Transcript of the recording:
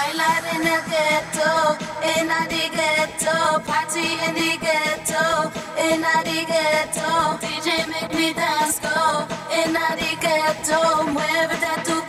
Bailar in el ghetto, in the ghetto, party in the ghetto, in the ghetto. DJ make me dance go, in the ghetto, Mueve tu.